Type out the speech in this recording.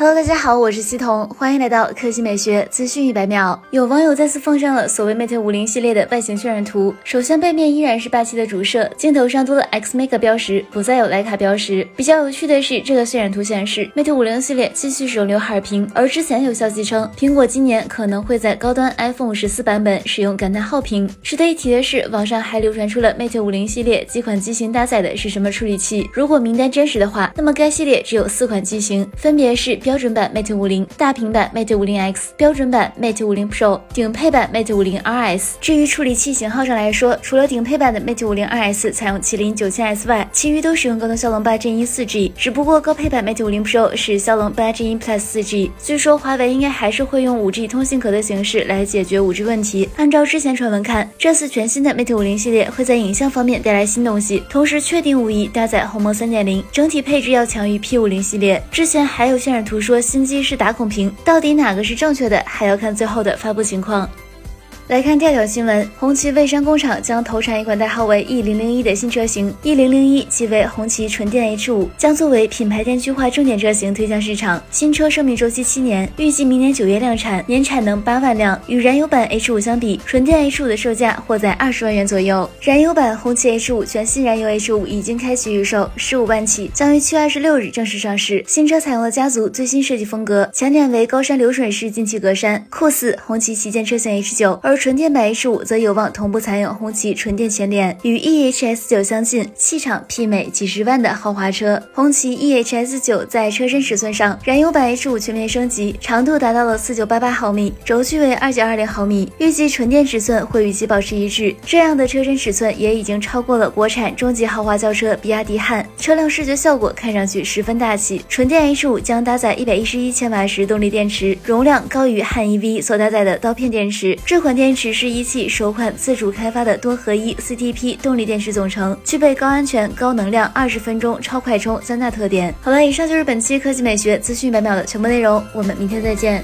Hello，大家好，我是西彤，欢迎来到科技美学资讯一百秒。有网友再次奉上了所谓 Mate 五零系列的外形渲染图，首先背面依然是霸气的主摄，镜头上多了 X Mega 标识，不再有徕卡标识。比较有趣的是，这个渲染图显示 Mate 五零系列继续使用刘海屏，而之前有消息称苹果今年可能会在高端 iPhone 十四版本使用感叹号屏。值得一提的是，网上还流传出了 Mate 五零系列几款机型搭载的是什么处理器。如果名单真实的话，那么该系列只有四款机型，分别是。标标准版 Mate 五零、大屏版 Mate 五零 X、标准版 Mate 五零 Pro、顶配版 Mate 五零 RS。至于处理器型号上来说，除了顶配版的 Mate 五零 RS 采用麒麟九千 S 外，其余都使用高通骁龙八 Gen 一四 G。只不过高配版 Mate 五零 Pro 是骁龙八 Gen 一 Plus 四 G。据说华为应该还是会用五 G 通信壳的形式来解决五 G 问题。按照之前传闻看，这次全新的 Mate 五零系列会在影像方面带来新东西，同时确定无疑搭载鸿蒙三点零，整体配置要强于 P 五零系列。之前还有渲染图说新机是。打孔屏到底哪个是正确的，还要看最后的发布情况。来看调调新闻，红旗蔚山工厂将投产一款代号为 E 零零一的新车型，E 零零一即为红旗纯电 H 五，将作为品牌电气化重点车型推向市场。新车生命周期七年，预计明年九月量产，年产能八万辆。与燃油版 H 五相比，纯电 H 五的售价或在二十万元左右。燃油版红旗 H 五全新燃油 H 五已经开启预售，十五万起，将于七月二十六日正式上市。新车采用了家族最新设计风格，前脸为高山流水式进气格栅，酷似红旗旗舰车型 H 九，而纯电版 H 五则有望同步采用红旗纯电前脸，与 EHS 九相近，气场媲美几十万的豪华车。红旗 EHS 九在车身尺寸上，燃油版 H 五全面升级，长度达到了四九八八毫米，轴距为二九二零毫米，预计纯电尺寸会与其保持一致。这样的车身尺寸也已经超过了国产中级豪华轿车比亚迪汉，车辆视觉效果看上去十分大气。纯电 H 五将搭载一百一十一千瓦时动力电池，容量高于汉 EV 所搭载的刀片电池。这款电电池是。一汽首款自主开发的多合一 CTP 动力电池总成，具备高安全、高能量、二十分钟超快充三大特点。好了，以上就是本期科技美学资讯百秒的全部内容，我们明天再见。